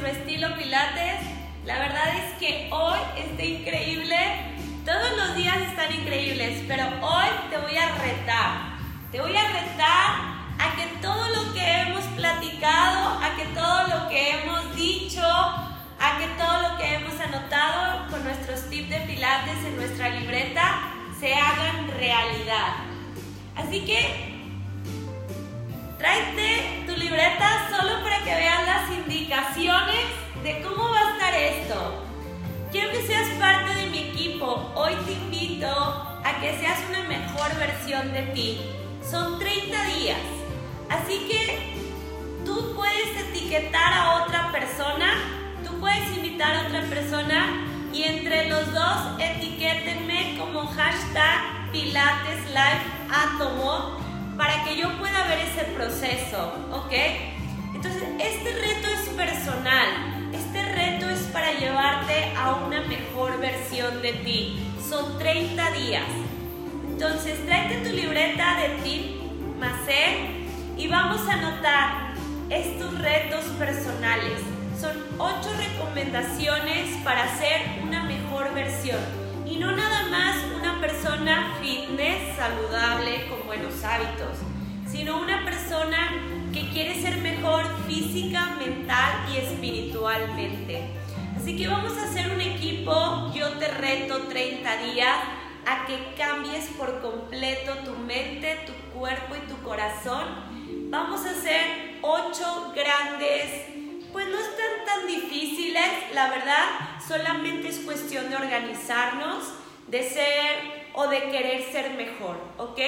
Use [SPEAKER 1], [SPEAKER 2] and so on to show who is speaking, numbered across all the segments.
[SPEAKER 1] nuestro estilo Pilates. La verdad es que hoy está increíble. Todos los días están increíbles, pero hoy te voy a retar. Te voy a retar a que todo lo que hemos platicado, a que todo lo que hemos dicho, a que todo lo que hemos anotado con nuestros tips de Pilates en nuestra libreta se hagan realidad. Así que tráete libreta solo para que veas las indicaciones de cómo va a estar esto. Quiero que seas parte de mi equipo. Hoy te invito a que seas una mejor versión de ti. Son 30 días. Así que tú puedes etiquetar a otra persona, tú puedes invitar a otra persona y entre los dos etiquétenme como hashtag Pilates Life Atomo para que yo pueda ver ese proceso, ¿ok? Entonces, este reto es personal, este reto es para llevarte a una mejor versión de ti. Son 30 días. Entonces, tráete tu libreta de tip Macer y vamos a anotar estos retos personales. Son 8 recomendaciones para ser una mejor versión. Y no nada más una persona fitness, saludable, con buenos hábitos, sino una persona que quiere ser mejor física, mental y espiritualmente. Así que vamos a hacer un equipo, yo te reto 30 días a que cambies por completo tu mente, tu cuerpo y tu corazón. Vamos a hacer 8 grandes, pues no están tan difíciles, la verdad, solamente es cuestión de organizarnos, de ser o de querer ser mejor, ¿ok?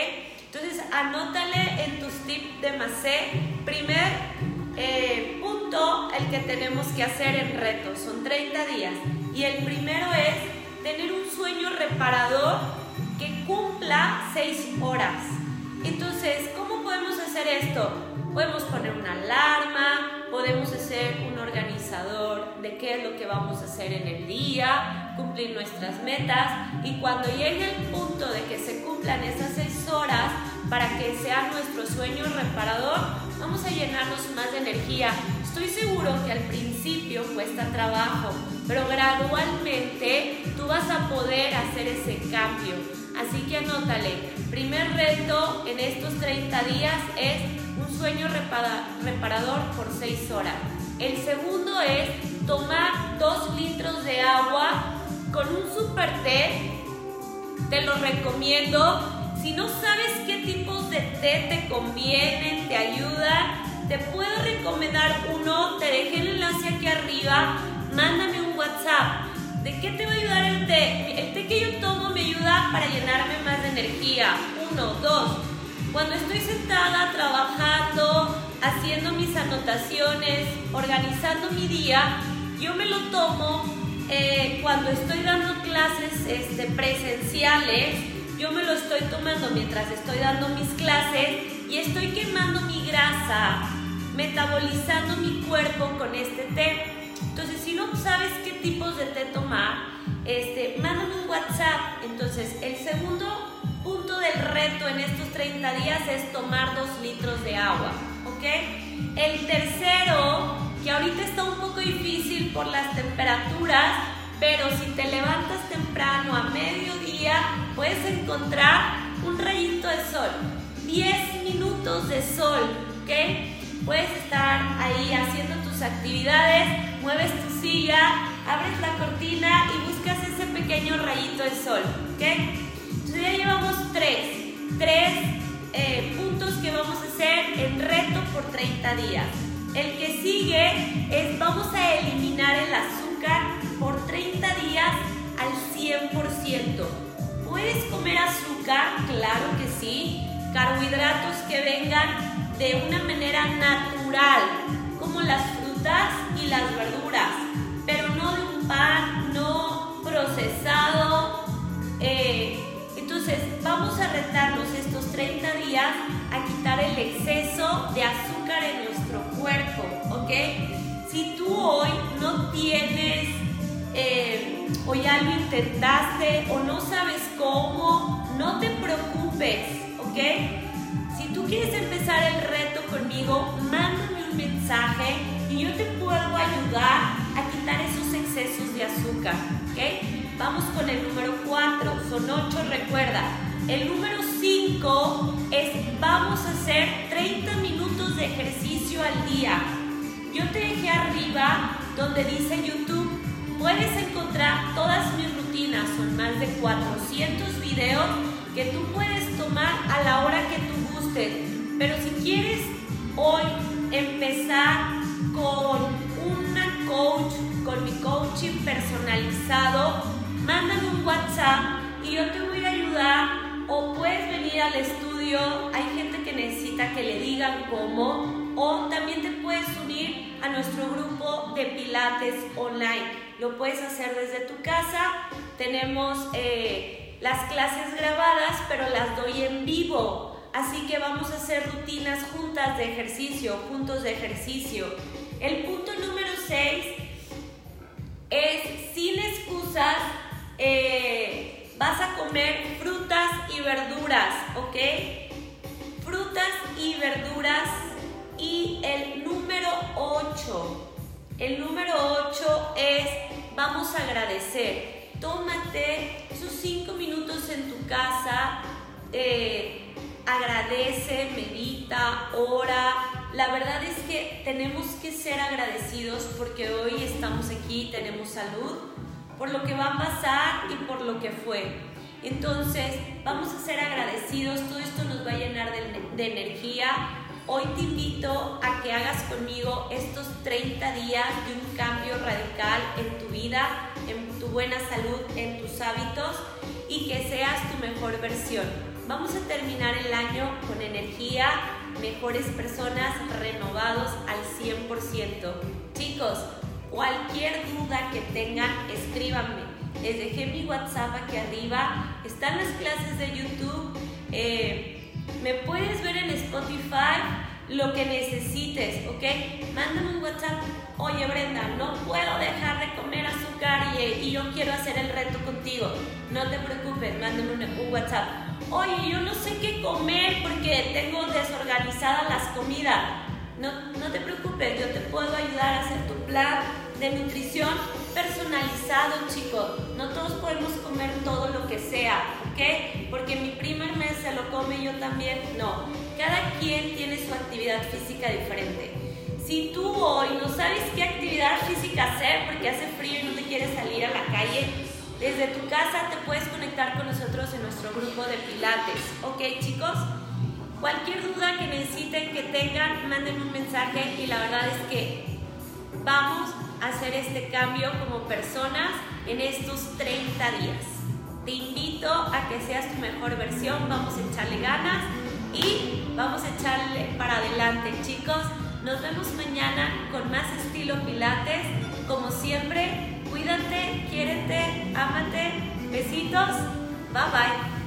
[SPEAKER 1] Entonces, anótale en tus tips de Macé. Primer eh, punto, el que tenemos que hacer en reto, son 30 días. Y el primero es tener un sueño reparador que cumpla 6 horas. Entonces, ¿cómo podemos hacer esto? Podemos poner una alarma, podemos hacer un organizador de qué es lo que vamos a hacer en el día, cumplir nuestras metas y cuando llegue el punto de que se cumplan esas seis horas para que sea nuestro sueño reparador, vamos a llenarnos más de energía. Estoy seguro que al principio cuesta trabajo, pero gradualmente tú vas a poder hacer ese cambio. Así que anótale, primer reto en estos 30 días es sueño reparador por 6 horas. El segundo es tomar 2 litros de agua con un super té. Te lo recomiendo. Si no sabes qué tipos de té te convienen, te ayudan, te puedo recomendar uno. Te dejé el enlace aquí arriba. Mándame un WhatsApp. ¿De qué te va a ayudar el té? El té que yo tomo me ayuda para llenarme más de energía. Uno, dos. Cuando estoy sentada trabajando, haciendo mis anotaciones, organizando mi día, yo me lo tomo eh, cuando estoy dando clases este, presenciales, yo me lo estoy tomando mientras estoy dando mis clases y estoy quemando mi grasa, metabolizando mi cuerpo con este té. Entonces, si no sabes qué tipos de té tomar, este, mándame un WhatsApp. Entonces, el segundo reto en estos 30 días es tomar 2 litros de agua, ¿ok? El tercero, que ahorita está un poco difícil por las temperaturas, pero si te levantas temprano a mediodía, puedes encontrar un rayito de sol. 10 minutos de sol, ¿ok? Puedes estar ahí haciendo tus actividades, mueves tu silla, abres la cortina y buscas ese pequeño rayito de sol, ¿ok? Entonces ya llevamos tres, tres eh, puntos que vamos a hacer en reto por 30 días. El que sigue es vamos a eliminar el azúcar por 30 días al 100%. ¿Puedes comer azúcar? Claro que sí. Carbohidratos que vengan de una manera natural, como las frutas y las verduras, pero no de un pan, no procesado. Estos 30 días a quitar el exceso de azúcar en nuestro cuerpo, ¿ok? Si tú hoy no tienes, eh, o ya lo intentaste, o no sabes cómo, no te preocupes, ¿ok? Si tú quieres empezar el reto conmigo, mándame un mensaje y yo te puedo ayudar a quitar esos excesos de azúcar. ¿ok? Vamos con el número 4, son 8, recuerda. El número 5 es vamos a hacer 30 minutos de ejercicio al día. Yo te dejé arriba donde dice YouTube, puedes encontrar todas mis rutinas, son más de 400 videos que tú puedes tomar a la hora que tú gustes. Pero si quieres hoy empezar al estudio, hay gente que necesita que le digan cómo o también te puedes unir a nuestro grupo de pilates online. Lo puedes hacer desde tu casa, tenemos eh, las clases grabadas pero las doy en vivo, así que vamos a hacer rutinas juntas de ejercicio, juntos de ejercicio. El punto número 6 es sin excusas. Eh, vas a comer verduras, ¿ok? Frutas y verduras. Y el número 8, el número 8 es vamos a agradecer. Tómate esos 5 minutos en tu casa, eh, agradece, medita, ora. La verdad es que tenemos que ser agradecidos porque hoy estamos aquí, tenemos salud por lo que va a pasar y por lo que fue. Entonces, vamos a ser agradecidos, todo esto nos va a llenar de, energía. Hoy te invito a que hagas conmigo estos 30 días de un cambio radical en tu vida, en tu buena salud, en tus hábitos y que seas tu mejor versión. Vamos a terminar el año con energía, mejores personas, renovados al 100%. Chicos, Cualquier duda que tengan, escríbanme. Les dejé mi WhatsApp aquí arriba. Están las clases de YouTube. Eh, me puedes ver en Spotify lo que necesites, ¿ok? Mándame un WhatsApp. Oye Brenda, no puedo dejar de comer azúcar y, yo quiero hacer el reto contigo. No te preocupes, mándame un, WhatsApp. Oye, yo no sé qué comer porque tengo desorganizadas las comidas. No, no te preocupes, yo te puedo ayudar a hacer tu plan de nutrición personalizado, chicos. No todos podemos comer todo lo que sea, ¿ok? Porque mi primer mes se lo come yo también. No, cada quien tiene su actividad física diferente. Si tú hoy no sabes qué actividad física hacer porque hace frío y no te quieres salir a la calle, desde tu casa te puedes conectar con nosotros en nuestro grupo de pilates. ¿Ok, chicos? Cualquier duda que necesiten, que tengan, manden un mensaje y la verdad es que vamos hacer este cambio como personas en estos 30 días. Te invito a que seas tu mejor versión, vamos a echarle ganas y vamos a echarle para adelante, chicos. Nos vemos mañana con más estilo Pilates. Como siempre, cuídate, quiérete, ámate. Besitos. Bye bye.